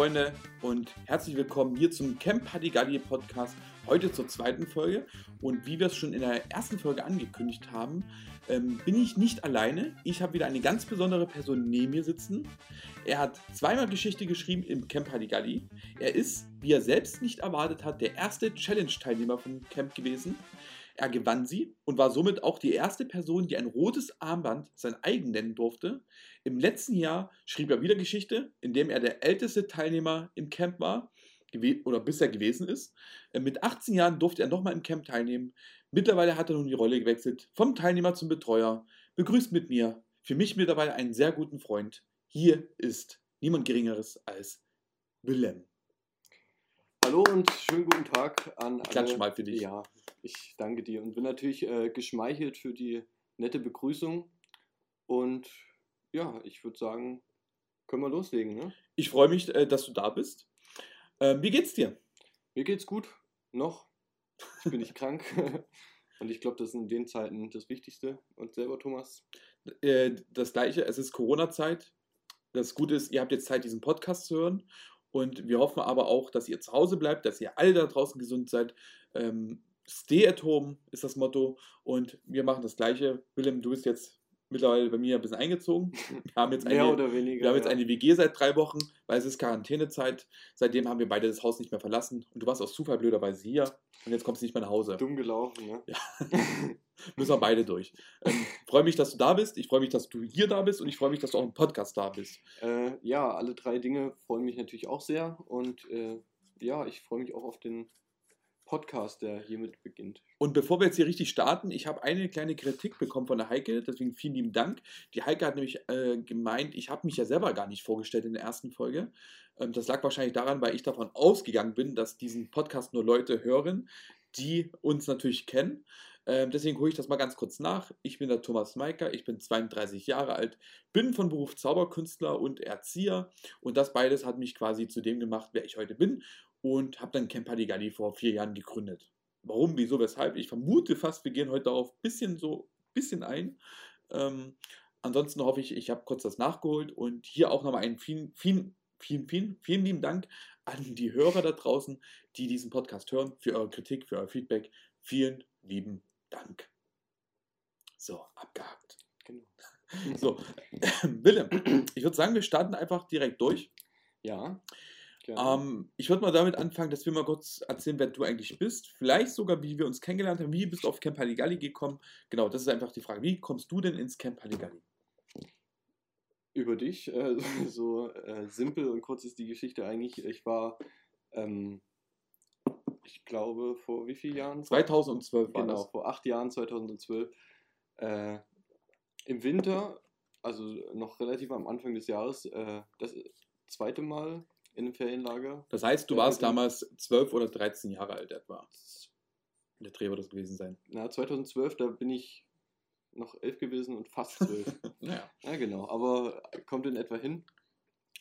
Freunde und herzlich willkommen hier zum Camp Hadigalli Podcast. Heute zur zweiten Folge und wie wir es schon in der ersten Folge angekündigt haben, ähm, bin ich nicht alleine. Ich habe wieder eine ganz besondere Person neben mir sitzen. Er hat zweimal Geschichte geschrieben im Camp Hadigalli. Er ist, wie er selbst nicht erwartet hat, der erste Challenge-Teilnehmer vom Camp gewesen. Er gewann sie und war somit auch die erste Person, die ein rotes Armband sein eigen nennen durfte. Im letzten Jahr schrieb er wieder Geschichte, indem er der älteste Teilnehmer im Camp war oder bisher gewesen ist. Äh, mit 18 Jahren durfte er nochmal im Camp teilnehmen. Mittlerweile hat er nun die Rolle gewechselt, vom Teilnehmer zum Betreuer. Begrüßt mit mir, für mich mittlerweile einen sehr guten Freund. Hier ist niemand Geringeres als Willem. Hallo und schönen guten Tag an alle. Klatsch mal für dich. Ja, ich danke dir und bin natürlich äh, geschmeichelt für die nette Begrüßung. Und ja, ich würde sagen, können wir loslegen. Ne? Ich freue mich, äh, dass du da bist. Äh, wie geht's dir? Mir geht's gut. Noch. Ich bin nicht krank. Und ich glaube, das ist in den Zeiten das Wichtigste. Und selber, Thomas? Äh, das gleiche, es ist Corona-Zeit. Das Gute ist, ihr habt jetzt Zeit, diesen Podcast zu hören. Und wir hoffen aber auch, dass ihr zu Hause bleibt, dass ihr alle da draußen gesund seid. Ähm, Stay at home ist das Motto und wir machen das Gleiche. Willem, du bist jetzt mittlerweile bei mir ein bisschen eingezogen. Wir haben jetzt eine, oder weniger, wir haben jetzt ja. eine WG seit drei Wochen, weil es ist Quarantänezeit. Seitdem haben wir beide das Haus nicht mehr verlassen und du warst aus Zufall blöderweise hier und jetzt kommst du nicht mehr nach Hause. Dumm gelaufen, ne? Ja. Müssen wir beide durch. Ähm, freue mich, dass du da bist. Ich freue mich, dass du hier da bist und ich freue mich, dass du auch im Podcast da bist. Äh, ja, alle drei Dinge freuen mich natürlich auch sehr und äh, ja, ich freue mich auch auf den Podcast, der hiermit beginnt. Und bevor wir jetzt hier richtig starten, ich habe eine kleine Kritik bekommen von der Heike, deswegen vielen lieben Dank. Die Heike hat nämlich äh, gemeint, ich habe mich ja selber gar nicht vorgestellt in der ersten Folge. Ähm, das lag wahrscheinlich daran, weil ich davon ausgegangen bin, dass diesen Podcast nur Leute hören, die uns natürlich kennen. Ähm, deswegen hole ich das mal ganz kurz nach. Ich bin der Thomas Meiker, ich bin 32 Jahre alt, bin von Beruf Zauberkünstler und Erzieher und das beides hat mich quasi zu dem gemacht, wer ich heute bin und habe dann Camp Hadigalli vor vier Jahren gegründet. Warum, wieso, weshalb? Ich vermute fast, wir gehen heute darauf ein bisschen so bisschen ein. Ähm, ansonsten hoffe ich, ich habe kurz das nachgeholt und hier auch nochmal einen vielen, vielen, vielen, vielen, vielen lieben Dank an die Hörer da draußen, die diesen Podcast hören, für eure Kritik, für euer Feedback. Vielen lieben Dank. So, abgehakt. Genau. So, Willem, ich würde sagen, wir starten einfach direkt durch. Ja. Ähm, ich würde mal damit anfangen, dass wir mal kurz erzählen, wer du eigentlich bist. Vielleicht sogar, wie wir uns kennengelernt haben. Wie bist du auf Camp Halligalli gekommen? Genau, das ist einfach die Frage. Wie kommst du denn ins Camp Halligalli? Über dich. Äh, so äh, simpel und kurz ist die Geschichte eigentlich. Ich war, ähm, ich glaube, vor wie vielen Jahren? 2012 war Genau, das. vor acht Jahren, 2012. Äh, Im Winter, also noch relativ am Anfang des Jahres, äh, das zweite Mal in einem Ferienlager. Das heißt, du warst damals 12 oder 13 Jahre alt etwa. Der Dreh wird das gewesen sein. Na, 2012, da bin ich noch elf gewesen und fast zwölf. ja. ja, genau. Aber kommt in etwa hin.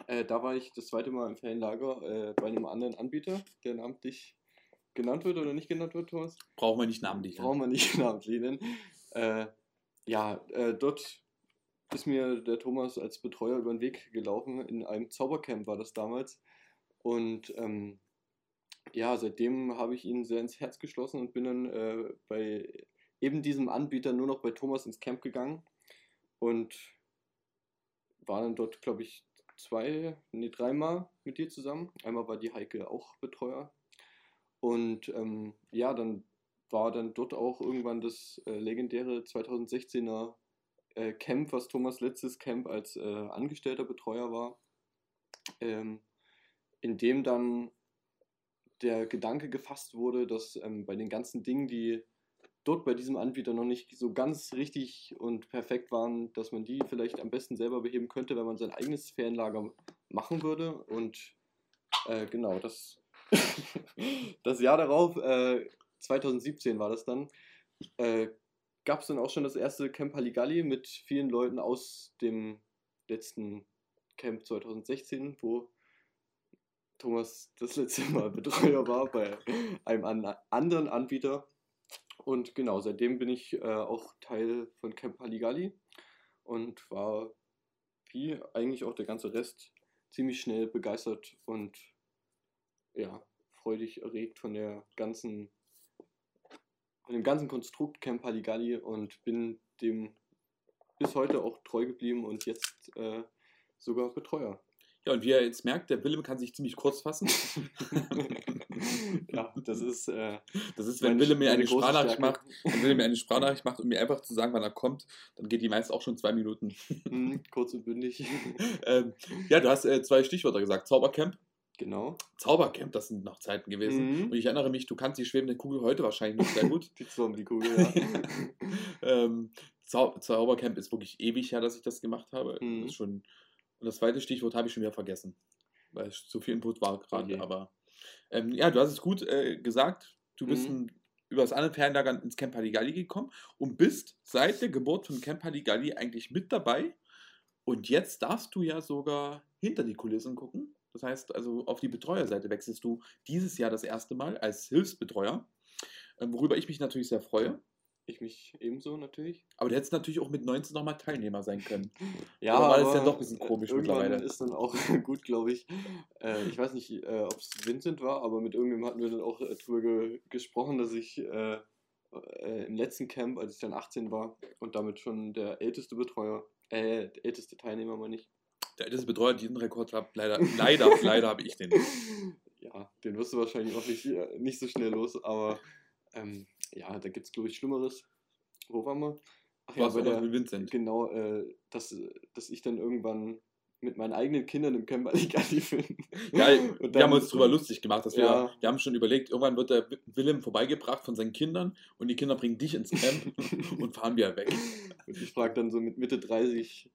Äh, da war ich das zweite Mal im Ferienlager äh, bei einem anderen Anbieter, der namentlich genannt wird oder nicht genannt wird, Thomas? Brauchen wir nicht namentlich nennen. Brauchen wir nicht namentlich nennen. Äh, ja, äh, dort ist mir der Thomas als Betreuer über den Weg gelaufen. In einem Zaubercamp war das damals. Und ähm, ja, seitdem habe ich ihn sehr ins Herz geschlossen und bin dann äh, bei eben diesem Anbieter nur noch bei Thomas ins Camp gegangen und war dann dort, glaube ich, zwei, nee, dreimal mit dir zusammen. Einmal war die Heike auch Betreuer. Und ähm, ja, dann war dann dort auch irgendwann das äh, legendäre 2016er äh, Camp, was Thomas letztes Camp als äh, angestellter Betreuer war, ähm, in dem dann der Gedanke gefasst wurde, dass ähm, bei den ganzen Dingen, die dort bei diesem Anbieter noch nicht so ganz richtig und perfekt waren, dass man die vielleicht am besten selber beheben könnte, wenn man sein eigenes Ferienlager machen würde. Und äh, genau, das, das Jahr darauf, äh, 2017 war das dann, äh, gab es dann auch schon das erste Camp Halligalli mit vielen Leuten aus dem letzten Camp 2016, wo Thomas das letzte Mal Betreuer war bei einem an anderen Anbieter. Und genau, seitdem bin ich äh, auch Teil von Camp Halligalli und war wie eigentlich auch der ganze Rest, ziemlich schnell begeistert und ja, freudig erregt von der ganzen, von dem ganzen Konstrukt Camp Halligalli und bin dem bis heute auch treu geblieben und jetzt äh, sogar Betreuer. Ja, und wie ihr jetzt merkt, der Willem kann sich ziemlich kurz fassen. ja, das ist. Äh, das ist, wenn Willem mir eine Sprachnachricht macht, wenn Willem mir eine Sprachnachricht macht, um mir einfach zu sagen, wann er kommt, dann geht die meist auch schon zwei Minuten. Hm, kurz und bündig. ähm, ja, du hast äh, zwei Stichwörter gesagt. Zaubercamp. Genau. Zaubercamp, das sind noch Zeiten gewesen. Mhm. Und ich erinnere mich, du kannst die schwebende Kugel heute wahrscheinlich noch sehr gut. Die Zombie-Kugel, ja. ähm, Zau Zaubercamp ist wirklich ewig her, dass ich das gemacht habe. Mhm. Das schon, und das zweite Stichwort habe ich schon wieder vergessen, weil es zu viel Input war gerade. Okay. Aber ähm, ja, du hast es gut äh, gesagt. Du bist Mhm. ein, über das andere Fernlager ins Camp Halligalli gekommen und bist seit der Geburt von Camp Halligalli eigentlich mit dabei. Und jetzt darfst du ja sogar hinter die Kulissen gucken. Das heißt, also auf die Betreuerseite wechselst du dieses Jahr das erste Mal als Hilfsbetreuer, ähm, worüber ich mich natürlich sehr freue. Ich mich ebenso natürlich. Aber du hättest natürlich auch mit 19 nochmal Teilnehmer sein können. Ja, war das aber ja doch ein bisschen komisch irgendwann mittlerweile? ist dann auch gut, glaube ich. Äh, ich weiß nicht, äh, ob es Vincent war, aber mit irgendwem hatten wir dann auch äh, drüber ge gesprochen, dass ich äh, äh, im letzten Camp, als ich dann 18 war und damit schon der älteste Betreuer, äh, der älteste Teilnehmer, meine ich. Der älteste Betreuer, diesen Rekord hat, leider, leider, leider habe ich den. Ja, den wirst du wahrscheinlich auch nicht, äh, nicht so schnell los, aber ähm, ja, da gibt es, glaube ich, Schlimmeres. Wo waren wir? Ach warst bei der- mit Vincent. Genau, äh, dass, dass ich dann irgendwann mit meinen eigenen Kindern im Camp Aligali bin. Ja, Und wir haben uns drüber lustig gemacht, dass wir, Ja. wir haben schon überlegt, irgendwann wird der Willem vorbeigebracht von seinen Kindern und die Kinder bringen dich ins Camp und fahren wieder weg. Und ich frage dann so mit Mitte 30,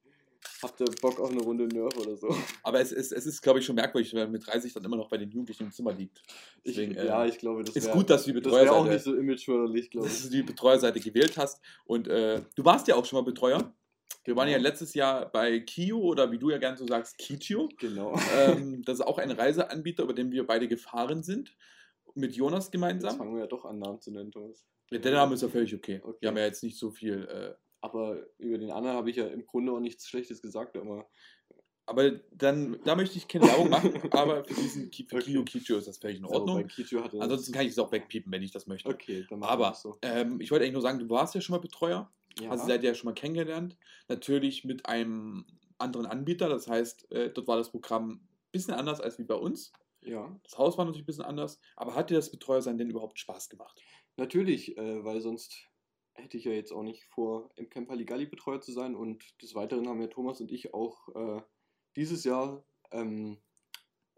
habt ihr Bock auf eine Runde Nerf oder so? Aber es ist, es ist glaube ich, schon merkwürdig, wenn man mit 30 dann immer noch bei den Jugendlichen im Zimmer liegt. Ich, Deswegen, äh, ja, ich glaube, das ist wär- gut, dass du die das wäre auch Betreuerseite, nicht so imageförderlich, glaube dass ich. du die Betreuerseite gewählt hast. Und äh, du warst ja auch schon mal Betreuer. Wir waren ja letztes Jahr bei Kio oder wie du ja gern so sagst, Kichio. Genau. ähm, das ist auch ein Reiseanbieter, über den wir beide gefahren sind. Mit Jonas Jetzt gemeinsam. fangen wir ja doch an, Namen zu nennen, Thomas. Ja, Der Name ist ja völlig okay. Okay. Wir haben ja jetzt nicht so viel. Äh, Aber über den anderen habe ich ja im Grunde auch nichts Schlechtes gesagt, aber aber dann, da möchte ich keine Werbung machen, aber für diesen Ki- für. Kio Kichio ist das völlig in also Ordnung. Kicho hatte Ansonsten kann ich es auch wegpiepen, wenn ich das möchte. Okay, dann Aber so. ähm, ich wollte eigentlich nur sagen, du warst ja schon mal Betreuer, Ja. also seid ihr ja schon mal kennengelernt. Natürlich mit einem anderen Anbieter, das heißt, äh, dort war das Programm ein bisschen anders als wie bei uns. ja. Das Haus war natürlich ein bisschen anders, aber hat dir das Betreuersein denn überhaupt Spaß gemacht? Natürlich, äh, weil sonst hätte ich ja jetzt auch nicht vor, im Camp Halligalli Betreuer zu sein. Und des Weiteren haben ja Thomas und ich auch äh, dieses Jahr ähm,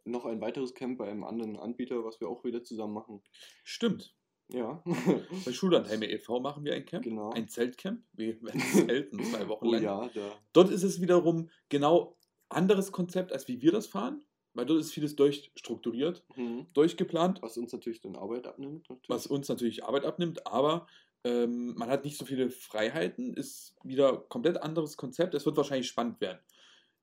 noch ein weiteres Camp bei einem anderen Anbieter, was wir auch wieder zusammen machen. Stimmt. Ja, Bei Schullandheime e.V. machen wir ein Camp, genau. ein Zeltcamp. Wir werden zelten zwei Wochen Oh lang. ja, da. Dort ist es wiederum genau anderes Konzept, als wie wir das fahren, weil dort ist vieles durchstrukturiert, Mhm. durchgeplant, Was uns natürlich dann Arbeit abnimmt. Natürlich. was uns natürlich Arbeit abnimmt, aber ähm, man hat nicht so viele Freiheiten, ist wieder komplett anderes Konzept. Es wird wahrscheinlich spannend werden.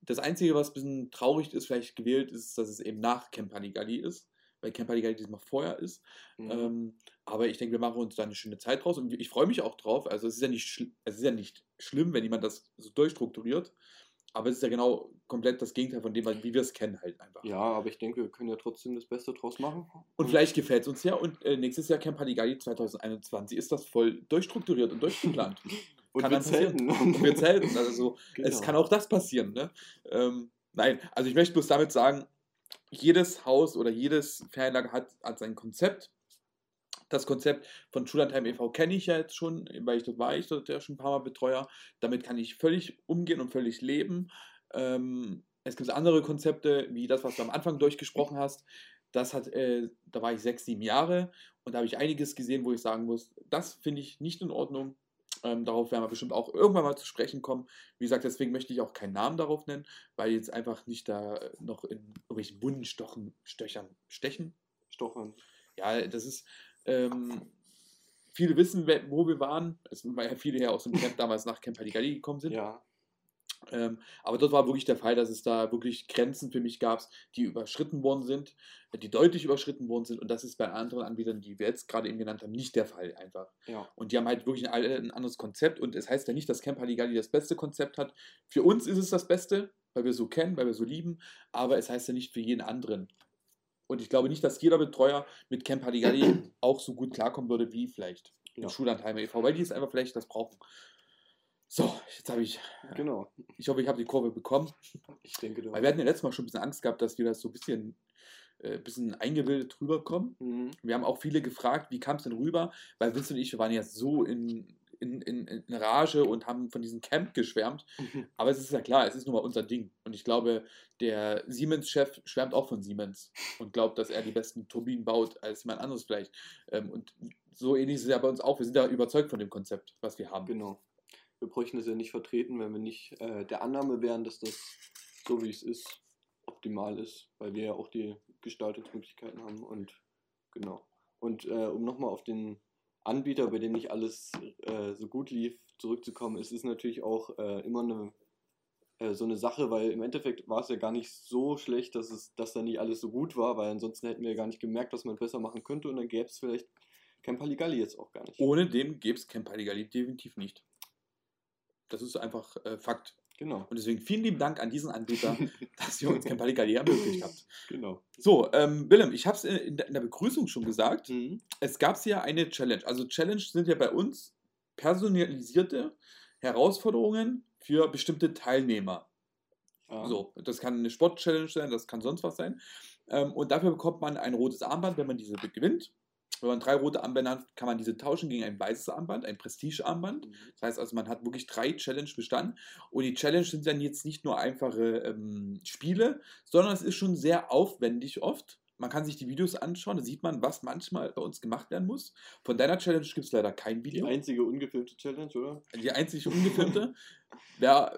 Das Einzige, was ein bisschen traurig ist, vielleicht gewählt, ist, dass es eben nach Camp Halligalli ist, weil Camp Halligalli diesmal vorher ist. Mhm. Ähm, aber ich denke, wir machen uns da eine schöne Zeit draus und ich freue mich auch drauf. Also es ist ja nicht, es ist ja nicht schlimm, wenn jemand das so durchstrukturiert, aber es ist ja genau komplett das Gegenteil von dem, wie wir es kennen halt einfach. ja, aber ich denke, wir können ja trotzdem das Beste draus machen. Und vielleicht gefällt es uns ja und äh, nächstes Jahr Camp Halligalli 2021 ist das voll durchstrukturiert und durchgeplant. Und kann wir dann passieren. zelten. Und wir zelten, also so, Genau. es kann auch das passieren. Ne? Ähm, nein, also ich möchte bloß damit sagen, jedes Haus oder jedes Ferienlager hat, hat sein Konzept. Das Konzept von Schullandheim e.V. kenne ich ja jetzt schon, weil ich dort war, ich dort ja schon ein paar Mal Betreuer. Damit kann ich völlig umgehen und völlig leben. Ähm, es gibt andere Konzepte, wie das, was du am Anfang durchgesprochen hast. Das hat, äh, da war ich sechs, sieben Jahre und da habe ich einiges gesehen, wo ich sagen muss, das finde ich nicht in Ordnung. Ähm, darauf werden wir bestimmt auch irgendwann mal zu sprechen kommen. Wie gesagt, deswegen möchte ich auch keinen Namen darauf nennen, weil jetzt einfach nicht da noch in irgendwelchen Wunden stochen, stöchern, stechen. Stochern. Ja, das ist. Ähm, viele wissen, wo wir waren. Es waren ja viele ja aus dem Camp damals nach Camp Halligalli gekommen sind. Ja, Ähm, aber dort war wirklich der Fall, dass es da wirklich Grenzen für mich gab, die überschritten worden sind, die deutlich überschritten worden sind. Und das ist bei anderen Anbietern, die wir jetzt gerade eben genannt haben, nicht der Fall einfach. ja. Und die haben halt wirklich ein, ein anderes Konzept. Und es heißt ja nicht, dass Camp Halligalli das beste Konzept hat. Für uns ist es das Beste. weil wir so kennen, weil wir so lieben, aber es heißt ja nicht für jeden anderen. Und ich glaube nicht, dass jeder Betreuer mit Camp Halligalli auch so gut klarkommen würde wie vielleicht Ja. Schullandheimer e.V., weil die es einfach vielleicht das brauchen. So, jetzt habe ich, Genau. ich hoffe, ich habe die Kurve bekommen. Ich denke, du Weil wir hatten ja letztes Mal schon ein bisschen Angst gehabt, dass wir das so ein bisschen, äh, bisschen eingebildet rüberkommen. Mhm. Wir haben auch viele gefragt, wie kam es denn rüber? Weil Vincent und ich, wir waren ja so in, in, in, in Rage und haben von diesem Camp geschwärmt. Aber es ist ja klar, es ist nun mal unser Ding. Und ich glaube, der Siemens-Chef schwärmt auch von Siemens und glaubt, dass er die besten Turbinen baut als jemand anderes vielleicht. Ähm, Und so ähnlich ist es ja bei uns auch. Wir sind ja überzeugt von dem Konzept, was wir haben. Genau. Wir bräuchten das ja nicht vertreten, wenn wir nicht äh, der Annahme wären, dass das so wie es ist, optimal ist, weil wir ja auch die Gestaltungsmöglichkeiten haben und genau. Und äh, um nochmal auf den Anbieter, bei dem nicht alles äh, so gut lief, zurückzukommen, es ist natürlich auch äh, immer eine äh, so eine Sache, weil im Endeffekt war es ja gar nicht so schlecht, dass es, dass da nicht alles so gut war, weil ansonsten hätten wir ja gar nicht gemerkt, was man besser machen könnte und dann gäbe es vielleicht Camp Halligalli jetzt auch gar nicht. Ohne dem gäbe es Camp Halligalli definitiv nicht. Das ist einfach äh, Fakt. Genau. Und deswegen vielen lieben Dank an diesen Anbieter, dass ihr uns Camp Halligalli ermöglicht habt. Genau. So, ähm, Willem, ich habe es in, der- Begrüßung schon gesagt. Mhm. Es gab ja eine Challenge. Also Challenge sind ja bei uns personalisierte Herausforderungen für bestimmte Teilnehmer. Ja. So, das kann eine Sport-Challenge sein, das kann sonst was sein. Ähm, und dafür bekommt man ein rotes Armband, wenn man diese gewinnt. Wenn man drei rote Armbänder hat, kann man diese tauschen gegen ein weißes Armband, ein Prestige-Armband. Mhm. Das heißt also, man hat wirklich drei Challenge bestanden. Und die Challenge sind dann jetzt nicht nur einfache ähm, Spiele, sondern es ist schon sehr aufwendig oft. Man kann sich die Videos anschauen, da sieht man, was manchmal bei uns gemacht werden muss. Von deiner Challenge gibt es leider kein Die Video. einzige ungefilmte Challenge, oder? Die einzig ungefilmte. ja,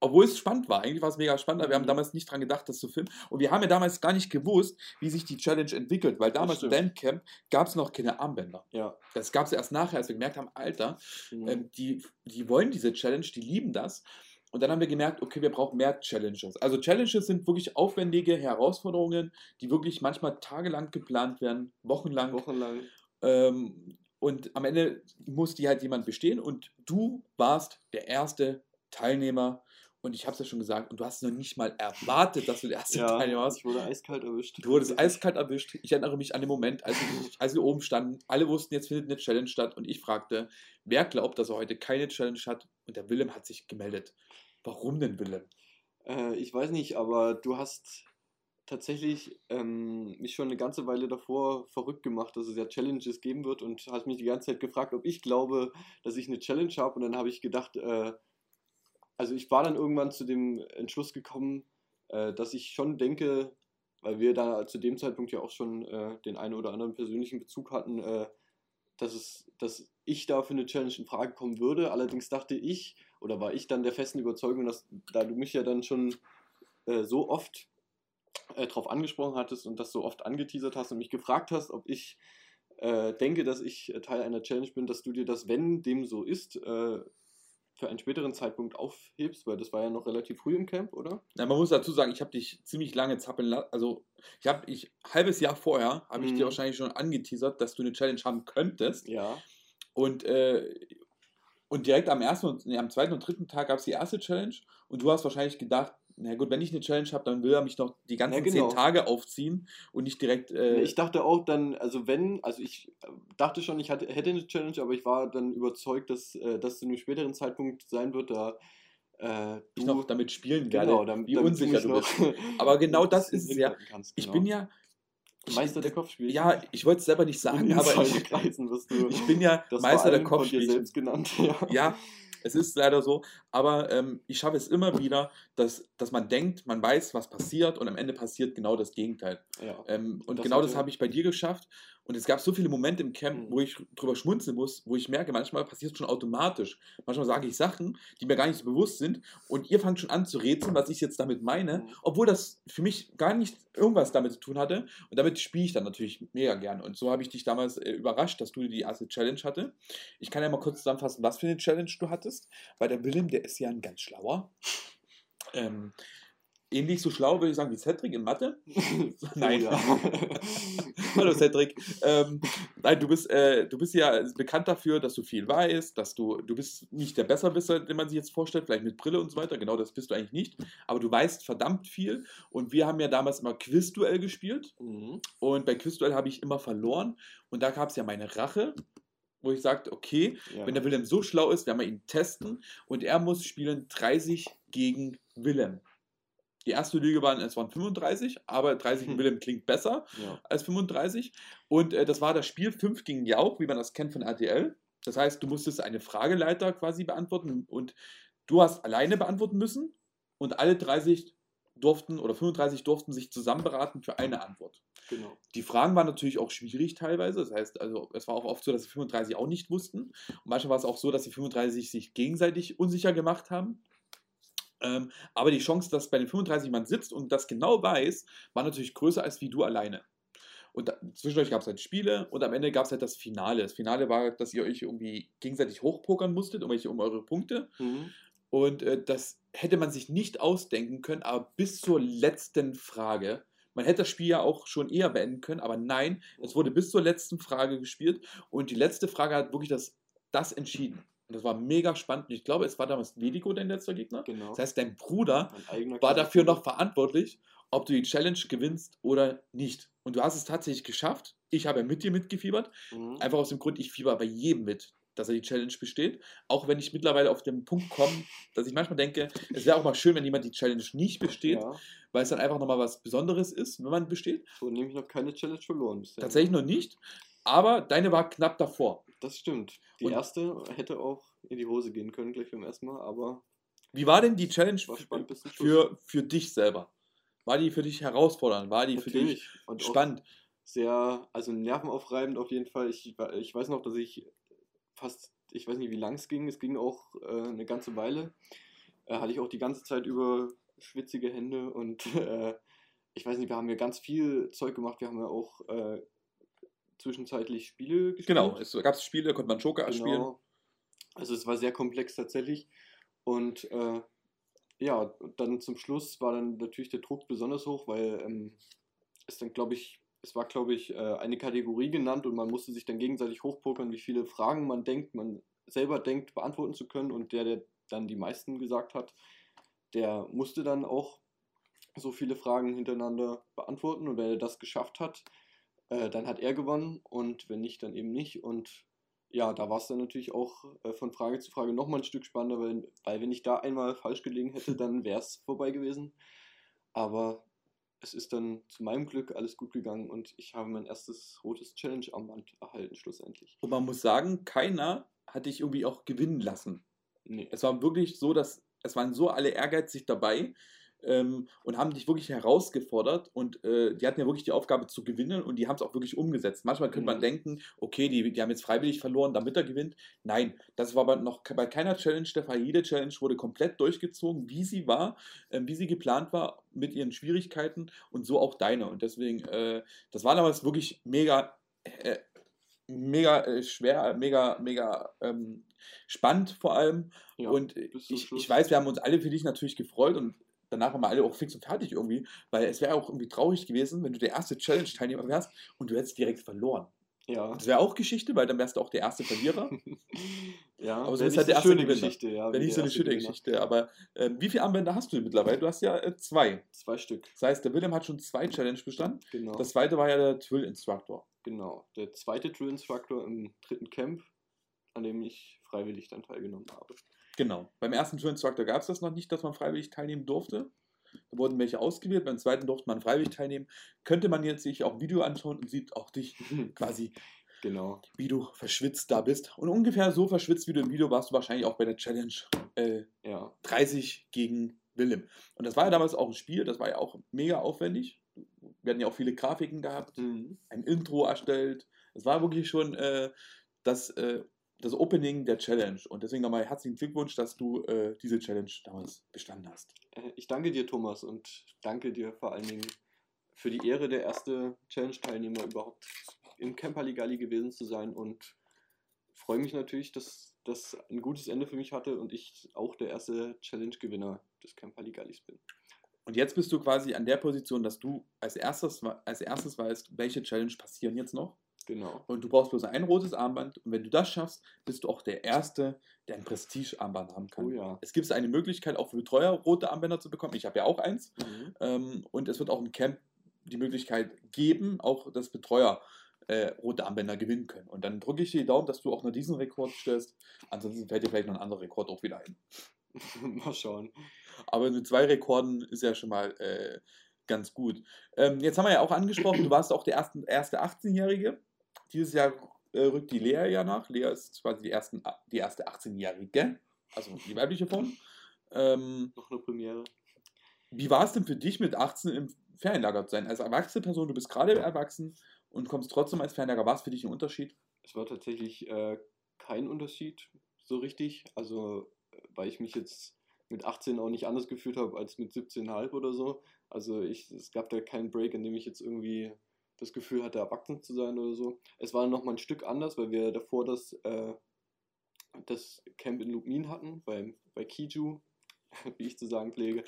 obwohl es spannend war. Eigentlich war es mega spannend, aber wir haben Mhm. damals nicht dran gedacht, das zu filmen. Und wir haben ja damals gar nicht gewusst, wie sich die Challenge entwickelt, weil damals im. Bandcamp gab es noch keine Armbänder. Ja. Das gab es erst nachher, als wir gemerkt haben, Alter, Mhm. ähm, die, die wollen diese Challenge, die lieben das. Und dann haben wir gemerkt, okay, wir brauchen mehr Challenges. Also Challenges sind wirklich aufwendige Herausforderungen, die wirklich manchmal tagelang geplant werden, wochenlang. Wochenlang. Ähm, und am Ende muss die halt jemand bestehen. Und du warst der erste Teilnehmer. Und ich habe es ja schon gesagt, und du hast noch nicht mal erwartet, dass du der erste Ja, Teilnehmer warst. ich wurde eiskalt erwischt. Du wurdest eiskalt erwischt. Ich erinnere mich an den Moment, als, ich, als wir oben standen. Alle wussten, jetzt findet eine Challenge statt. Und ich fragte, wer glaubt, dass er heute keine Challenge hat? Und der Willem hat sich gemeldet. Warum denn, Willem? Äh, ich weiß nicht, aber du hast tatsächlich ähm, mich schon eine ganze Weile davor verrückt gemacht, dass es ja Challenges geben wird und hast mich die ganze Zeit gefragt, ob ich glaube, dass ich eine Challenge habe. Und dann habe ich gedacht, äh, also ich war dann irgendwann zu dem Entschluss gekommen, äh, dass ich schon denke, weil wir da zu dem Zeitpunkt ja auch schon äh, den einen oder anderen persönlichen Bezug hatten, äh, dass, es, dass ich da für eine Challenge in Frage kommen würde. Allerdings dachte ich, oder war ich dann der festen Überzeugung, dass da du mich ja dann schon äh, so oft äh, darauf angesprochen hattest und das so oft angeteasert hast und mich gefragt hast, ob ich äh, denke, dass ich Teil einer Challenge bin, dass du dir das, wenn dem so ist, für einen späteren Zeitpunkt aufhebst, weil das war ja noch relativ früh im Camp, oder? Na, man muss dazu sagen, ich habe dich ziemlich lange zappeln lassen. Also, ich habe, ich, halbes Jahr vorher, habe ich Mhm. dir wahrscheinlich schon angeteasert, dass du eine Challenge haben könntest. Ja. Und, äh, und direkt am ersten nee, am zweiten und dritten Tag gab es die erste Challenge. Und du hast wahrscheinlich gedacht, na gut, wenn ich eine Challenge habe, dann will er mich noch die ganzen Ja, genau. zehn Tage aufziehen und nicht direkt. Äh, ich dachte auch dann, also wenn, also ich äh, dachte schon, ich hatte, hätte eine Challenge, aber ich war dann überzeugt, dass äh, das zu einem späteren Zeitpunkt sein wird, da äh, ich du noch damit spielen genau, werde, wie damit unsicher du bist. Aber genau das ist es ja. Kannst, Ich genau. bin ja. Ich, Meister der Kopfspiele. Ja, ich wollte es selber nicht sagen, aber ich, ich bin ja das Meister der allem von dir Kopfspielchen. selbst genannt. Ja. Ja, es ist leider so, aber ähm, ich schaffe es immer wieder, dass, dass man denkt, man weiß, was passiert und am Ende passiert genau das Gegenteil. ja. Ähm, und Das genau das habe ich bei dir geschafft. Und es gab so viele Momente im Camp, Mhm. wo ich drüber schmunzeln muss, wo ich merke, manchmal passiert es schon automatisch. Manchmal sage ich Sachen, die mir gar nicht so bewusst sind und ihr fangt schon an zu rätseln, was ich jetzt damit meine, Mhm. obwohl das für mich gar nicht irgendwas damit zu tun hatte. Und damit spiele ich dann natürlich mega gern. Und so habe ich dich damals äh, überrascht, dass du die erste Challenge hatte. Ich kann ja mal kurz zusammenfassen, was für eine Challenge du hattest, weil der Willem, der ist ja ein ganz schlauer. Ähm, ähnlich so schlau, würde ich sagen, wie Cedric in Mathe. nein. Hallo Cedric. Ähm, nein, du bist, äh, du bist ja bekannt dafür, dass du viel weißt, dass du, du bist nicht der Besserwisser, den man sich jetzt vorstellt, vielleicht mit Brille und so weiter. Genau, das bist du eigentlich nicht. Aber du weißt verdammt viel. Und wir haben ja damals immer Quizduell gespielt. Mhm. Und bei Quizduell habe ich immer verloren. Und da gab es ja meine Rache, wo ich sagte, okay, Ja. wenn der Willem so schlau ist, werden wir ihn testen. Und er muss spielen 30 gegen Willem. Die erste Lüge waren, es waren 35, aber 30 gegen Hm. Willem klingt besser ja. als 35. Und äh, das war das Spiel 5 gegen Jauch, wie man das kennt von RTL. Das heißt, du musstest eine Frageleiter quasi beantworten und du hast alleine beantworten müssen und alle 30 durften oder 35 durften sich zusammen beraten für eine Antwort. Genau. Die Fragen waren natürlich auch schwierig teilweise. Das heißt, also es war auch oft so, dass die 35 auch nicht wussten. Und manchmal war es auch so, dass die 35 sich gegenseitig unsicher gemacht haben. Ähm, aber die Chance, dass bei den 35 jemand sitzt und das genau weiß, war natürlich größer als wie du alleine. Und da, zwischendurch gab es halt Spiele und am Ende gab es halt das Finale. Das Finale war, dass ihr euch irgendwie gegenseitig hochpokern musstet, um, um eure Punkte. Mhm. Und äh, das hätte man sich nicht ausdenken können, aber bis zur letzten Frage. Man hätte das Spiel ja auch schon eher beenden können, aber nein, es wurde bis zur letzten Frage gespielt und die letzte Frage hat wirklich das, das entschieden. Und das war mega spannend. Ich glaube, es war damals Vedico dein letzter Gegner. Genau. Das heißt, dein Bruder war dafür noch verantwortlich, ob du die Challenge gewinnst oder nicht. Und du hast es tatsächlich geschafft. Ich habe mit dir mitgefiebert. Mhm. Einfach aus dem Grund, ich fieber bei jedem mit, dass er die Challenge besteht. Auch wenn ich mittlerweile auf den Punkt komme, dass ich manchmal denke, es wäre auch mal schön, wenn jemand die Challenge nicht besteht, Ja, weil es dann einfach nochmal was Besonderes ist, wenn man besteht. so nämlich noch keine Challenge verloren bisher. Tatsächlich noch nicht. Aber deine war knapp davor. Das stimmt. Die Und- erste hätte auch in die Hose gehen können, gleich beim ersten Mal, aber Wie war denn die Challenge spannend für, für dich selber? War die für dich herausfordernd? War die für dich Natürlich. Und auch spannend? sehr, also nervenaufreibend auf jeden Fall. Ich, ich weiß noch, dass ich fast, ich weiß nicht, wie lang es ging, es ging auch äh, eine ganze Weile. Äh, hatte ich auch die ganze Zeit über schwitzige Hände und äh, ich weiß nicht, wir haben ja ganz viel Zeug gemacht. Wir haben ja auch äh, zwischenzeitlich Spiele gespielt. Genau, es gab Spiele, da konnte man Joker spielen. Genau. Also es war sehr komplex tatsächlich. Und äh, ja, dann zum Schluss war dann natürlich der Druck besonders hoch, weil ähm, es dann, glaube ich, es war, glaube ich, äh, eine Kategorie genannt und man musste sich dann gegenseitig hochpokern, wie viele Fragen man denkt, man selber denkt, beantworten zu können. Und der, der dann die meisten gesagt hat, der musste dann auch so viele Fragen hintereinander beantworten. Und wenn er das geschafft hat, äh, dann hat er gewonnen und wenn nicht, dann eben nicht. Und ja, da war es dann natürlich auch äh, von Frage zu Frage nochmal ein Stück spannender, weil, weil wenn ich da einmal falsch gelegen hätte, dann wäre es vorbei gewesen. Aber es ist dann zu meinem Glück alles gut gegangen und ich habe mein erstes rotes Challenge-Armband erhalten, schlussendlich. Und man muss sagen, keiner hat dich irgendwie auch gewinnen lassen. Nee. Es war wirklich so, dass es waren so alle ehrgeizig dabei ähm, und haben dich wirklich herausgefordert und äh, die hatten ja wirklich die Aufgabe zu gewinnen und die haben es auch wirklich umgesetzt. Manchmal könnte man Mhm. denken, okay, die, die haben jetzt freiwillig verloren, damit er gewinnt. Nein, das war aber noch bei keiner Challenge der Fall. Jede Challenge wurde komplett durchgezogen, wie sie war, ähm, wie sie geplant war, mit ihren Schwierigkeiten und so auch deine. Und deswegen, äh, das war damals wirklich mega, äh, mega äh, schwer, mega, mega ähm, spannend vor allem. Ja, und ich, ich weiß, wir haben uns alle für dich natürlich gefreut und danach waren wir alle auch fix und fertig irgendwie, weil es wäre auch irgendwie traurig gewesen, wenn du der erste Challenge-Teilnehmer wärst und du hättest direkt verloren. ja. Das wäre auch Geschichte, weil dann wärst du auch der erste Verlierer. ja, Aber so ist halt der erste schöne Gewinner. Geschichte. Ja, Wäre nicht so eine schöne Gewinner. Geschichte. Aber äh, wie viele Armbänder hast du denn mittlerweile? Du hast ja äh, zwei. Zwei Stück, Das heißt, der Willem hat schon zwei Challenge bestanden. genau. Das zweite war ja der Twill Instructor. Genau, der zweite Drill Instructor im dritten Camp, an dem ich freiwillig dann teilgenommen habe. Genau. Beim ersten Twill Instructor gab es das noch nicht, dass man freiwillig teilnehmen durfte. Da wurden welche ausgewählt. Beim zweiten durfte man freiwillig teilnehmen. Könnte man jetzt sich auch ein Video anschauen und sieht auch dich quasi genau, wie du verschwitzt da bist. Und ungefähr so verschwitzt wie du im Video warst du wahrscheinlich auch bei der Challenge äh, ja. 30 gegen Willem. Und das war ja damals auch ein Spiel, das war ja auch mega aufwendig. Wir hatten ja auch viele Grafiken gehabt, Mhm. ein Intro erstellt. Es war wirklich schon äh, das, äh, das Opening der Challenge. Und deswegen nochmal herzlichen Glückwunsch, dass du äh, diese Challenge damals bestanden hast. Äh, Ich danke dir, Thomas, und danke dir vor allen Dingen für die Ehre, der erste Challenge-Teilnehmer überhaupt im Camper Ligali gewesen zu sein und freue mich natürlich, dass das ein gutes Ende für mich hatte und ich auch der erste Challenge-Gewinner des Camper Ligalis bin. Und jetzt bist du quasi an der Position, dass du als erstes, als erstes weißt, welche Challenge passieren jetzt noch. Genau. Und du brauchst bloß ein rotes Armband. Und wenn du das schaffst, bist du auch der Erste, der ein Prestige-Armband haben kann. Oh ja. Es gibt eine Möglichkeit, auch für Betreuer rote Armbänder zu bekommen. Ich habe ja auch eins. Mhm. Ähm, und es wird auch im Camp die Möglichkeit geben, auch dass Betreuer äh, rote Armbänder gewinnen können. Und dann drücke ich dir die Daumen, dass du auch nur diesen Rekord stellst. Ansonsten fällt dir vielleicht noch ein anderer Rekord auch wieder ein. Mal schauen. Aber mit zwei Rekorden ist ja schon mal äh, ganz gut. Ähm, jetzt haben wir ja auch angesprochen, du warst auch der ersten, erste 18-Jährige. Dieses Jahr äh, rückt die Lea ja nach. Lea ist quasi die, ersten, die erste 18-Jährige, also die weibliche Form. Ähm, Noch eine Premiere. wie war es denn für dich mit 18 im Ferienlager zu sein? Als erwachsene Person, du bist gerade erwachsen und kommst trotzdem als Ferienlager. War es für dich ein Unterschied? Es war tatsächlich äh, kein Unterschied so richtig. Also, weil ich mich jetzt mit 18 auch nicht anders gefühlt habe als mit 17,5 oder so. Also ich, es gab da keinen Break, in dem ich jetzt irgendwie das Gefühl hatte, erwachsen zu sein oder so. Es war nochmal ein Stück anders, weil wir davor das, äh, das Camp in Lubmin hatten, bei, bei Kiju, wie ich zu sagen pflege.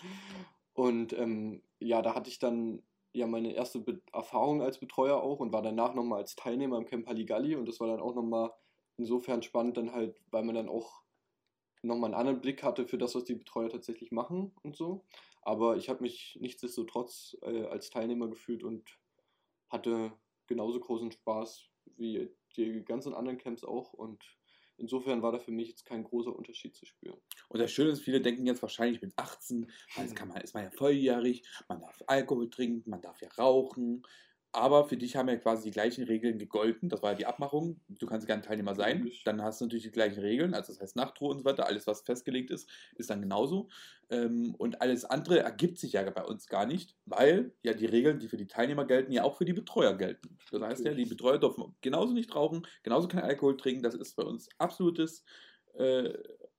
Und ähm, ja, da hatte ich dann ja meine erste Be Erfahrung als Betreuer auch und war danach nochmal als Teilnehmer im Camp Halligalli und das war dann auch nochmal insofern spannend, dann halt, weil man dann auch nochmal einen anderen Blick hatte für das, was die Betreuer tatsächlich machen und so. Aber ich habe mich nichtsdestotrotz äh, als Teilnehmer gefühlt und hatte genauso großen Spaß wie die ganzen anderen Camps auch. Und insofern war da für mich jetzt kein großer Unterschied zu spüren. Und das Schöne ist, viele denken jetzt wahrscheinlich mit 18, das kann man, ist man ja volljährig, man darf Alkohol trinken, man darf ja rauchen. Aber für dich haben ja quasi die gleichen Regeln gegolten. Das war ja die Abmachung. Du kannst gerne Teilnehmer sein. Dann hast du natürlich die gleichen Regeln. Also das heißt Nachtruhe und so weiter. Alles, was festgelegt ist, ist dann genauso. Ähm, Und alles andere ergibt sich ja bei uns gar nicht, weil ja die Regeln, die für die Teilnehmer gelten, ja auch für die Betreuer gelten. Das heißt ja, die Betreuer dürfen genauso nicht rauchen, genauso kein Alkohol trinken. Das ist bei uns absolutes äh,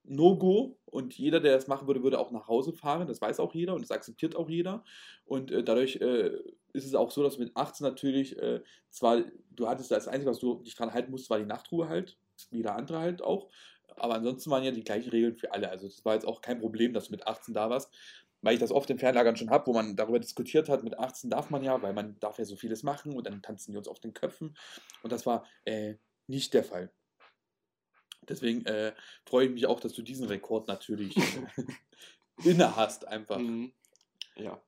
No-Go. Und jeder, der das machen würde, würde auch nach Hause fahren. Das weiß auch jeder und das akzeptiert auch jeder. Und äh, dadurch äh, ist es auch so, dass mit 18 natürlich äh, zwar, du hattest das Einzige, was du dich dran halten musst, war die Nachtruhe halt, wie jeder andere halt auch. Aber ansonsten waren ja die gleichen Regeln für alle. Also das war jetzt auch kein Problem, dass du mit 18 da warst. Weil ich das oft in Fernlagern schon habe, wo man darüber diskutiert hat, mit 18 darf man ja, weil man darf ja so vieles machen und dann tanzen die uns auf den Köpfen. Und das war äh, nicht der Fall. Deswegen äh, freue ich mich auch, dass du diesen Rekord natürlich äh, inne hast einfach. Mhm. Ja,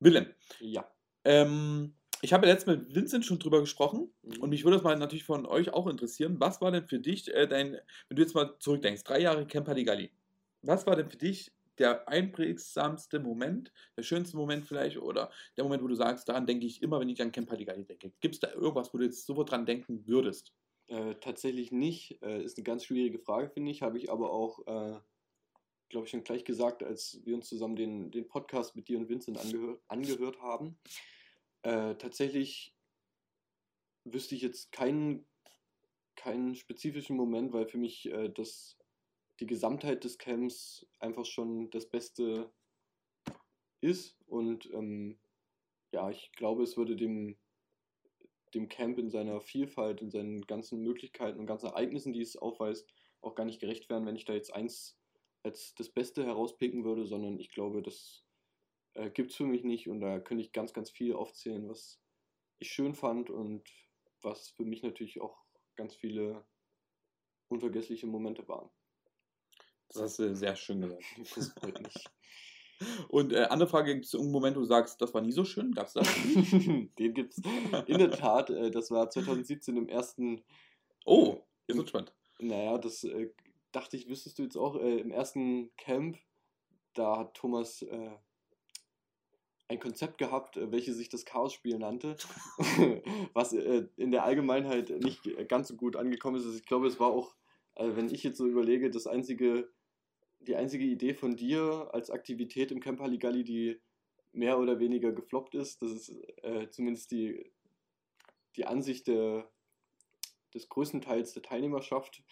Willem, ja. ähm, ich habe ja letztens mit Vincent schon drüber gesprochen Mhm. und mich würde das mal natürlich von euch auch interessieren. Was war denn für dich äh, dein, wenn du jetzt mal zurückdenkst, drei Jahre Camp Halligalli, was war denn für dich der einprägsamste Moment, der schönste Moment vielleicht oder der Moment, wo du sagst, daran denke ich immer, wenn ich an Camp Halligalli denke? Gibt es da irgendwas, wo du jetzt sofort dran denken würdest? Äh, tatsächlich nicht. Äh, ist eine ganz schwierige Frage, finde ich. Habe ich aber auch, äh, glaube ich, schon gleich gesagt, als wir uns zusammen den, den Podcast mit dir und Vincent angehört, angehört haben. Äh, tatsächlich wüsste ich jetzt keinen, keinen spezifischen Moment, weil für mich äh, das, die Gesamtheit des Camps einfach schon das Beste ist. Und ähm, ja, ich glaube, es würde dem, dem Camp in seiner Vielfalt, in seinen ganzen Möglichkeiten und ganzen Ereignissen, die es aufweist, auch gar nicht gerecht werden, wenn ich da jetzt eins als das Beste herauspicken würde, sondern ich glaube, das äh, gibt es für mich nicht und da könnte ich ganz, ganz viel aufzählen, was ich schön fand und was für mich natürlich auch ganz viele unvergessliche Momente waren. Das hast du sehr schön gesagt. Das freut mich. Und äh, andere Frage, gibt es irgendeinen Moment, wo du sagst, das war nie so schön? Gab es das? Den gibt es in der Tat. Äh, das war 2017 im ersten Oh, jetzt wird spannend. Naja, das äh, dachte ich, wüsstest du jetzt auch. Äh, Im ersten Camp, da hat Thomas äh, ein Konzept gehabt, äh, welches sich das Chaos-Spiel nannte, was in der Allgemeinheit nicht ganz so gut angekommen ist. Also ich glaube, es war auch, wenn ich jetzt so überlege, das einzige, die einzige Idee von dir als Aktivität im Camp Halligalli, die mehr oder weniger gefloppt ist. Das ist äh, zumindest die, die Ansicht der, des größten Teils der Teilnehmerschaft.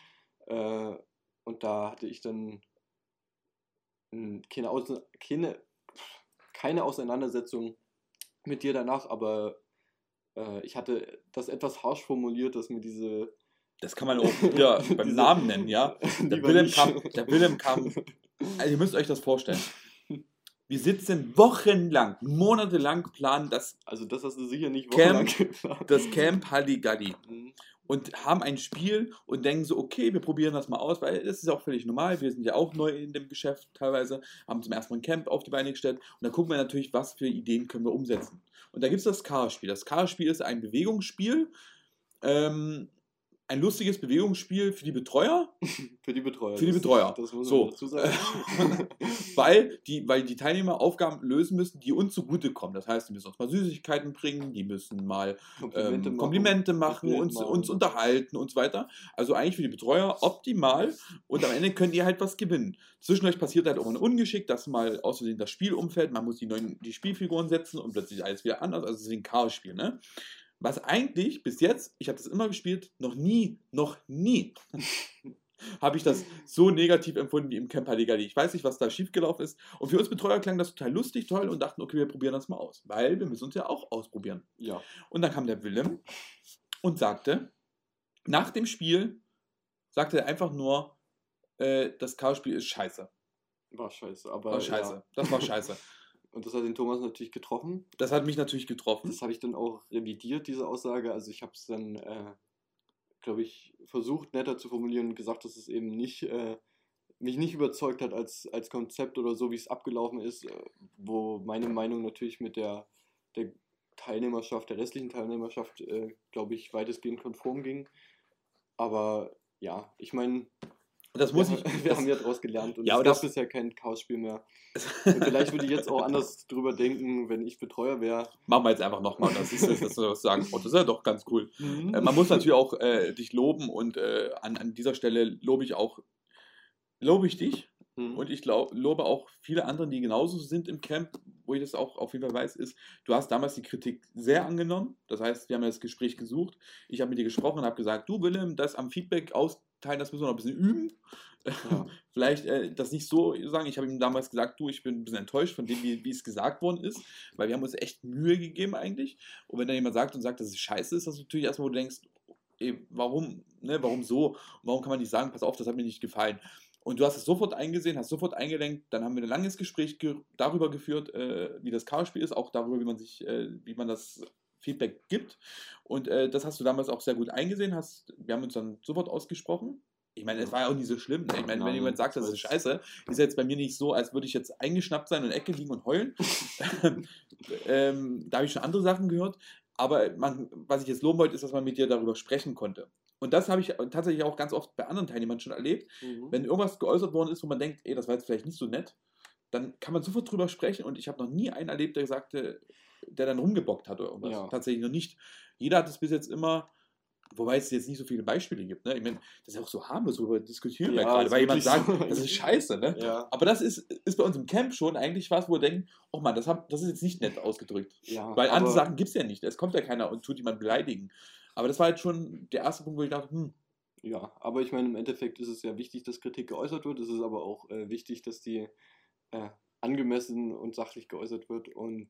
Äh, und da hatte ich dann mh, keine, Aus keine, keine Auseinandersetzung mit dir danach, aber äh, ich hatte das etwas harsch formuliert, dass mir diese. Das kann man auch wieder beim Namen nennen, ja. Der Willem, kam, der Willem kam. Also ihr müsst euch das vorstellen. Wir sitzen wochenlang, monatelang planen das Also das hast du sicher nicht Camp- wochenlang geplant. das Camp Halligalli Mhm. und haben ein Spiel und denken so, okay, wir probieren das mal aus, weil das ist auch völlig normal. Wir sind ja auch neu in dem Geschäft teilweise, haben zum ersten Mal ein Camp auf die Beine gestellt und dann gucken wir natürlich, was für Ideen können wir umsetzen. Und da gibt es das Chaos-Spiel. Das Chaos-Spiel ist ein Bewegungsspiel, ähm, ein lustiges Bewegungsspiel für die Betreuer, Für die Betreuer. Für die das- Betreuer. Das muss So. dazu sagen. weil die, weil die Teilnehmer Aufgaben lösen müssen, die uns zugutekommen. Das heißt, die müssen uns mal Süßigkeiten bringen, die müssen mal Komplimente ähm, machen. Komplimente machen, uns, machen. uns unterhalten und so weiter. Also eigentlich für die Betreuer optimal und am Ende könnt ihr halt was gewinnen. Zwischendurch passiert halt auch ein Ungeschick, dass mal aus Versehen das Spiel umfällt, man muss die neuen die Spielfiguren setzen und plötzlich alles wieder anders. Also es ist ein Chaos-Spiel, ne? Was eigentlich bis jetzt, ich habe das immer gespielt, noch nie, noch nie habe ich das so negativ empfunden wie im Camper Legali. Ich weiß nicht, was da schiefgelaufen ist. Und für uns Betreuer klang das total lustig, toll und dachten, okay, wir probieren das mal aus. Weil wir müssen uns ja auch ausprobieren. Ja. Und dann kam der Willem und sagte, nach dem Spiel, sagte er einfach nur, äh, das Chaos-Spiel ist scheiße. War scheiße. Aber War scheiße. Ja. Das war scheiße. Und das hat den Thomas natürlich getroffen. Das hat mich natürlich getroffen. Das habe ich dann auch revidiert, diese Aussage. Also ich habe es dann, äh, glaube ich, versucht netter zu formulieren und gesagt, dass es eben nicht, äh, mich nicht überzeugt hat als, als Konzept oder so, wie es abgelaufen ist, äh, wo meine Meinung natürlich mit der, der Teilnehmerschaft, der restlichen Teilnehmerschaft, äh, glaube ich, weitestgehend konform ging. Aber ja, ich meine, Das muss ich. wir das, haben ja daraus gelernt und Ja, es gab das- bisher kein Chaos-Spiel mehr. Und vielleicht würde ich jetzt auch anders drüber denken, wenn ich Betreuer wäre. machen wir jetzt einfach nochmal. Das ist das, dass wir sagen. Oh, das ist ja doch ganz cool. Mhm. Äh, man muss natürlich auch äh, dich loben und äh, an, an dieser Stelle lobe ich auch, lobe ich dich Mhm. und ich glaub, lobe auch viele andere, die genauso sind im Camp, wo ich das auch auf jeden Fall weiß, ist, du hast damals die Kritik sehr angenommen. Das heißt, wir haben ja das Gespräch gesucht. Ich habe mit dir gesprochen und habe gesagt, du Willem, das am Feedback austeilen, das müssen wir noch ein bisschen üben. Ja. Vielleicht äh, das nicht so sagen. Ich habe ihm damals gesagt, du, ich bin ein bisschen enttäuscht von dem, wie, wie es gesagt worden ist, weil wir haben uns echt Mühe gegeben eigentlich. Und wenn dann jemand sagt und sagt, dass es scheiße ist, das ist natürlich erstmal, wo du denkst, ey, warum, ne, warum so? Warum kann man nicht sagen, pass auf, das hat mir nicht gefallen? Und du hast es sofort eingesehen, hast sofort eingelenkt, dann haben wir ein langes Gespräch ge darüber geführt, äh, wie das Chaos-Spiel ist, auch darüber, wie man sich, äh, wie man das Feedback gibt. Und äh, das hast du damals auch sehr gut eingesehen, hast, wir haben uns dann sofort ausgesprochen. Ich meine, es war ja auch nicht so schlimm. Ne? Ich meine, wenn jemand sagt, das ist scheiße, ist jetzt bei mir nicht so, als würde ich jetzt eingeschnappt sein und Ecke liegen und heulen. ähm, da habe ich schon andere Sachen gehört. Aber man, was ich jetzt loben wollte, ist, dass man mit dir darüber sprechen konnte. Und das habe ich tatsächlich auch ganz oft bei anderen Teilnehmern schon erlebt. Mhm. Wenn irgendwas geäußert worden ist, wo man denkt, ey, das war jetzt vielleicht nicht so nett, dann kann man sofort drüber sprechen. Und ich habe noch nie einen erlebt, der sagte, der dann rumgebockt hat oder irgendwas. Ja. Tatsächlich noch nicht. Jeder hat es bis jetzt immer, wobei es jetzt nicht so viele Beispiele gibt. Ne? Ich meine, das ist ja auch so harmlos, worüber diskutieren wir Ja, gerade, ist weil jemand sagt, so das ist scheiße. Ne? ja, Aber das ist, ist bei uns im Camp schon eigentlich was, wo wir denken, oh Mann, das, hab, das ist jetzt nicht nett ausgedrückt. Weil andere Sachen gibt es ja nicht. Es kommt ja keiner und tut jemand beleidigen. Aber das war halt schon der erste Punkt, wo ich dachte, hm, Ja, aber ich meine, im Endeffekt ist es ja wichtig, dass Kritik geäußert wird. Es ist aber auch äh, wichtig, dass die äh, angemessen und sachlich geäußert wird. Und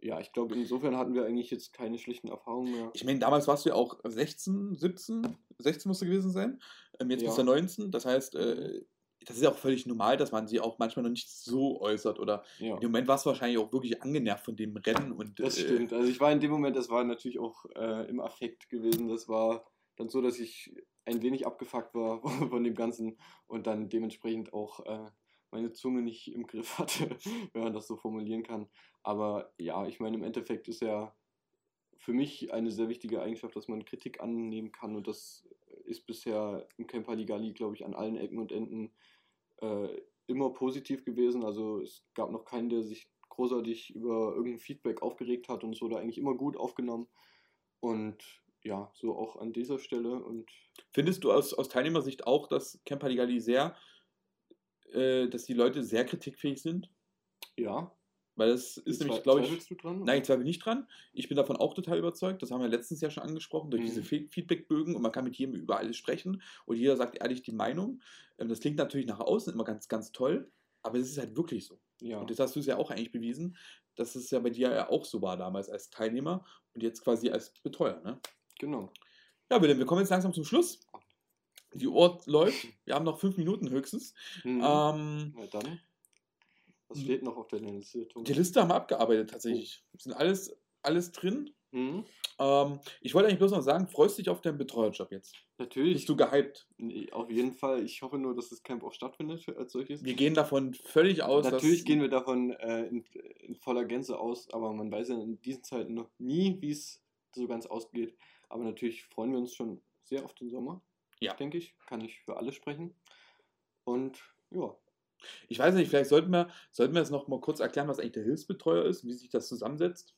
ja, ich glaube, insofern hatten wir eigentlich jetzt keine schlechten Erfahrungen mehr. ich meine, damals warst du ja auch 16, 17, 16 musst du gewesen sein. Ähm, jetzt Ja. bist du 19. Das heißt, äh, das ist ja auch völlig normal, dass man sie auch manchmal noch nicht so äußert. Oder Ja, dem Moment warst du wahrscheinlich auch wirklich angenervt von dem Rennen. Und, das äh, stimmt. Also ich war in dem Moment, das war natürlich auch äh, im Affekt gewesen. Das war dann so, dass ich ein wenig abgefuckt war von dem Ganzen und dann dementsprechend auch äh, meine Zunge nicht im Griff hatte, wenn man das so formulieren kann. Aber ja, ich meine, im Endeffekt ist ja für mich eine sehr wichtige Eigenschaft, dass man Kritik annehmen kann und das ist bisher im Camper Ligali, glaube ich, an allen Ecken und Enden äh, immer positiv gewesen. Also es gab noch keinen, der sich großartig über irgendein Feedback aufgeregt hat und es wurde eigentlich immer gut aufgenommen. Und ja, so auch an dieser Stelle und Findest du aus, aus Teilnehmersicht auch, dass Camper Legali sehr, äh, dass die Leute sehr kritikfähig sind? ja. Weil das ist nämlich, glaube ich, zweifelst du dran? Nein, ich zweifle nicht dran. Ich bin davon auch total überzeugt. Das haben wir letztens ja schon angesprochen, durch Mhm. diese Fe- Feedbackbögen und man kann mit jedem über alles sprechen und jeder sagt ehrlich die Meinung. Ähm, Das klingt natürlich nach außen immer ganz, ganz toll, aber es ist halt wirklich so. ja. Und das hast du es ja auch eigentlich bewiesen, dass es ja bei dir ja auch so war damals als Teilnehmer und jetzt quasi als Betreuer. Ne? genau. Ja, Willem, wir kommen jetzt langsam zum Schluss. Die Uhr läuft. Wir haben noch fünf Minuten höchstens. Mhm. Ähm, Na dann. Was steht noch auf deiner Liste? Die Liste haben wir abgearbeitet tatsächlich. Sind alles, alles drin. Mhm. Ähm, ich wollte eigentlich bloß noch sagen, freust du dich auf deinen Betreuerjob jetzt? Natürlich. Bist du gehypt? Nee, Auf jeden Fall. Ich hoffe nur, dass das Camp auch stattfindet als solches. Wir gehen davon völlig aus, Natürlich gehen wir davon äh, in, in voller Gänze aus, aber man weiß ja in diesen Zeiten noch nie, wie es so ganz ausgeht. Aber natürlich freuen wir uns schon sehr auf den Sommer. Ja. Denke ich. Kann ich für alle sprechen. Und ja. Ich weiß nicht, vielleicht sollten wir, sollten wir es noch mal kurz erklären, was eigentlich der Hilfsbetreuer ist, wie sich das zusammensetzt.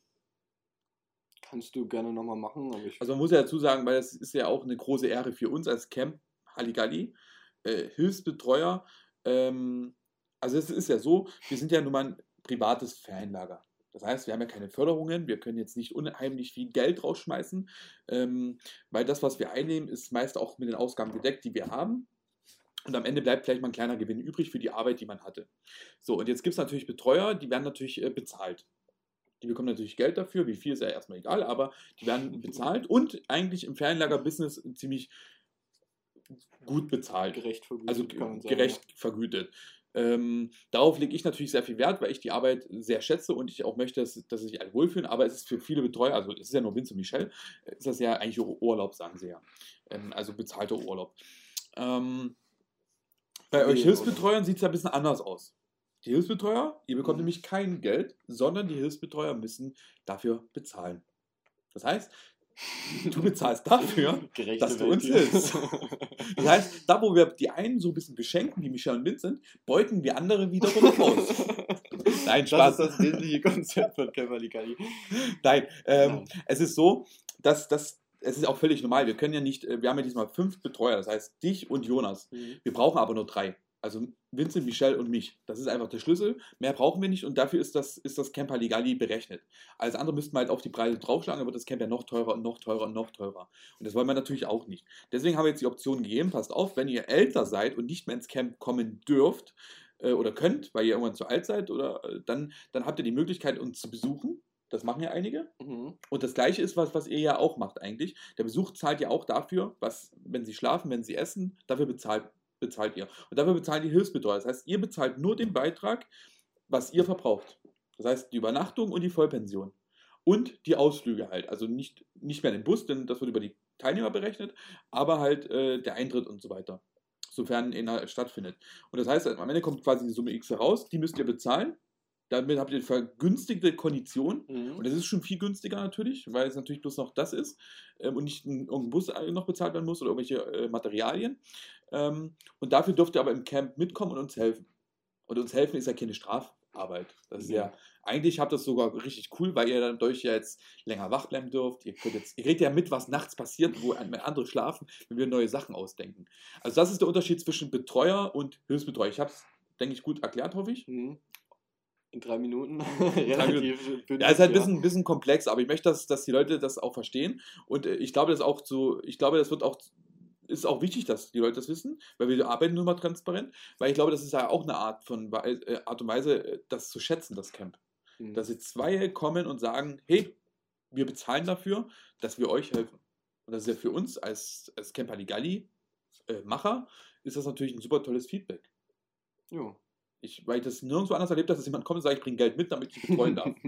Kannst du gerne nochmal machen. Also man muss ja dazu sagen, weil das ist ja auch eine große Ehre für uns als Camp Halligalli, äh, Hilfsbetreuer. Ähm, also es ist ja so, wir sind ja nun mal ein privates Ferienlager. Das heißt, wir haben ja keine Förderungen, wir können jetzt nicht unheimlich viel Geld rausschmeißen, ähm, weil das, was wir einnehmen, ist meist auch mit den Ausgaben gedeckt, die wir haben. Und am Ende bleibt vielleicht mal ein kleiner Gewinn übrig für die Arbeit, die man hatte. So, und jetzt gibt es natürlich Betreuer, die werden natürlich äh, bezahlt. Die bekommen natürlich Geld dafür, wie viel ist ja erstmal egal, aber die werden bezahlt und eigentlich im Ferienlager-Business ziemlich gut bezahlt. gerecht vergütet, Also gerecht vergütet. Ähm, darauf lege ich natürlich sehr viel Wert, weil ich die Arbeit sehr schätze und ich auch möchte, dass, dass sich alle wohlfühlen. Aber es ist für viele Betreuer, also es ist ja nur Vince und Michelle, ist das ja eigentlich Urlaub, sagen sie ja. Ähm, also bezahlter Urlaub. Ähm, bei euch. Hilfsbetreuern sieht es ja ein bisschen anders aus. Die Hilfsbetreuer, ihr bekommt Mhm. nämlich kein Geld, sondern die Hilfsbetreuer müssen dafür bezahlen. Das heißt, du bezahlst dafür, dass du uns hilfst. Das heißt, da wo wir die einen so ein bisschen beschenken, wie Michelle und Vincent, beuten wir andere wiederum aus. Nein, Das Spaß. ist das wesentliche Konzept von Kämmerlikali. Nein, ähm, Nein. es ist so, dass das, es ist auch völlig normal. Wir können ja nicht, äh, wir haben ja diesmal fünf Betreuer, das heißt dich und Jonas. Wir brauchen aber nur drei. Also Vincent, Michelle und mich. Das ist einfach der Schlüssel. Mehr brauchen wir nicht und dafür ist das, ist das Camper Legali berechnet. Alles andere müssten wir halt auf die Preise draufschlagen, dann wird das Camp ja noch teurer und noch teurer und noch teurer. Und das wollen wir natürlich auch nicht. Deswegen haben wir jetzt die Option gegeben, passt auf, wenn ihr älter seid und nicht mehr ins Camp kommen dürft äh, oder könnt, weil ihr irgendwann zu alt seid, oder äh, dann, dann habt ihr die Möglichkeit, uns zu besuchen. Das machen ja einige. Mhm. Und das gleiche ist was, was ihr ja auch macht eigentlich. Der Besuch zahlt ja auch dafür, was, wenn sie schlafen, wenn sie essen, dafür bezahlt, bezahlt ihr. Und dafür bezahlen die Hilfsbetreuer. Das heißt, ihr bezahlt nur den Beitrag, was ihr verbraucht. Das heißt, die Übernachtung und die Vollpension. Und die Ausflüge halt. Also nicht, nicht mehr den Bus, denn das wird über die Teilnehmer berechnet, aber halt äh, der Eintritt und so weiter. Sofern einer stattfindet. Und das heißt, am Ende kommt quasi die Summe X heraus, die müsst ihr bezahlen. Damit habt ihr vergünstigte Konditionen. Mhm. Und das ist schon viel günstiger natürlich, weil es natürlich bloß noch das ist ähm, und nicht ein, irgendein Bus äh, noch bezahlt werden muss oder irgendwelche äh, Materialien. Ähm, und dafür dürft ihr aber im Camp mitkommen und uns helfen. Und uns helfen ist ja keine Strafarbeit. Das ist Ja. ja, eigentlich habt ihr das sogar richtig cool, weil ihr dann dadurch ja jetzt länger wach bleiben dürft. Ihr, könnt jetzt, ihr kriegt ja mit, was nachts passiert, wo an- andere schlafen, wenn wir neue Sachen ausdenken. Also das ist der Unterschied zwischen Betreuer und Hilfsbetreuer. Ich habe es, denke ich, gut erklärt, hoffe ich. Mhm. In drei Minuten. Minuten. Relativ. Ja, ist halt ein bisschen, bisschen komplex, aber ich möchte, dass, dass die Leute das auch verstehen. Und äh, ich glaube, das auch zu, ich glaube, das wird auch, ist auch wichtig, dass die Leute das wissen, weil wir arbeiten nun mal transparent, weil ich glaube, das ist ja auch eine Art von äh, Art und Weise, äh, das zu schätzen, das Camp. Mhm. Dass jetzt zwei kommen und sagen, hey, wir bezahlen dafür, dass wir euch helfen. Und das ist ja für uns als, als Camper Ligali äh, Macher, ist das natürlich ein super tolles Feedback. Jo. Ich, weil ich das nirgendwo anders erlebt habe, dass jemand kommt und sagt, ich bringe Geld mit, damit ich dich betreuen darf.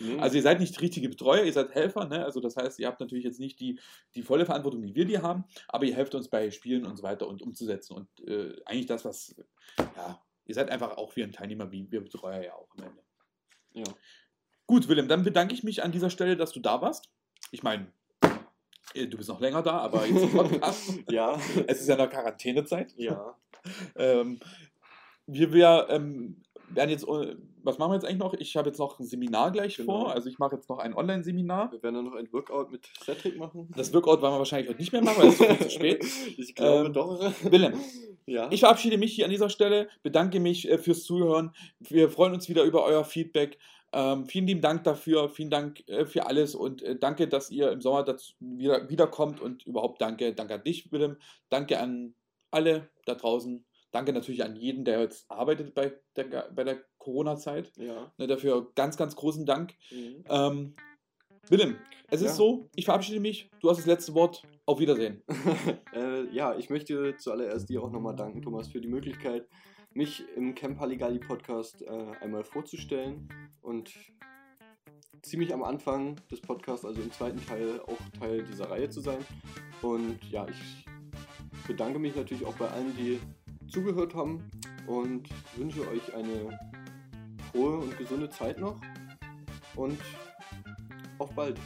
Nee. Also ihr seid nicht richtige Betreuer, ihr seid Helfer, ne? Also das heißt, ihr habt natürlich jetzt nicht die, die volle Verantwortung, wie wir die haben, aber ihr helft uns bei Spielen und so weiter und umzusetzen. Und äh, eigentlich das, was, ja, ihr seid einfach auch wie ein Teilnehmer, wie wir Betreuer ja auch am Ende. ja. Gut, Willem, dann bedanke ich mich an dieser Stelle, dass du da warst. Ich meine, äh, du bist noch länger da, aber jetzt im Podcast. ja. es ist ja noch Quarantänezeit. Ja. Ähm, wir wir ähm, werden jetzt, äh, was machen wir jetzt eigentlich noch? Ich habe jetzt noch ein Seminar gleich Genau. vor. Also ich mache jetzt noch ein Online-Seminar. Wir werden dann noch ein Workout mit Cedric machen. Das Workout wollen wir wahrscheinlich heute nicht mehr machen, weil es ist zu spät. Ich glaube Ähm, doch. Willem, Ja. ich verabschiede mich hier an dieser Stelle, bedanke mich äh, fürs Zuhören. Wir freuen uns wieder über euer Feedback. Ähm, vielen lieben Dank dafür, vielen Dank äh, für alles und äh, danke, dass ihr im Sommer dazu wieder wiederkommt und überhaupt danke, danke an dich, Willem, danke an alle da draußen, Danke natürlich an jeden, der jetzt arbeitet bei der, bei der Corona-Zeit. Ja. Ne, dafür ganz, ganz großen Dank. Mhm. Ähm, Willem, es ja. ist so, ich verabschiede mich. Du hast das letzte Wort. Auf Wiedersehen. äh, ja, ich möchte zuallererst dir auch nochmal danken, Thomas, für die Möglichkeit, mich im Camper Legali Podcast äh, einmal vorzustellen und ziemlich am Anfang des Podcasts, also im zweiten Teil, auch Teil dieser Reihe zu sein. Und ja, ich bedanke mich natürlich auch bei allen, die zugehört haben und wünsche euch eine frohe und gesunde Zeit noch und auf bald.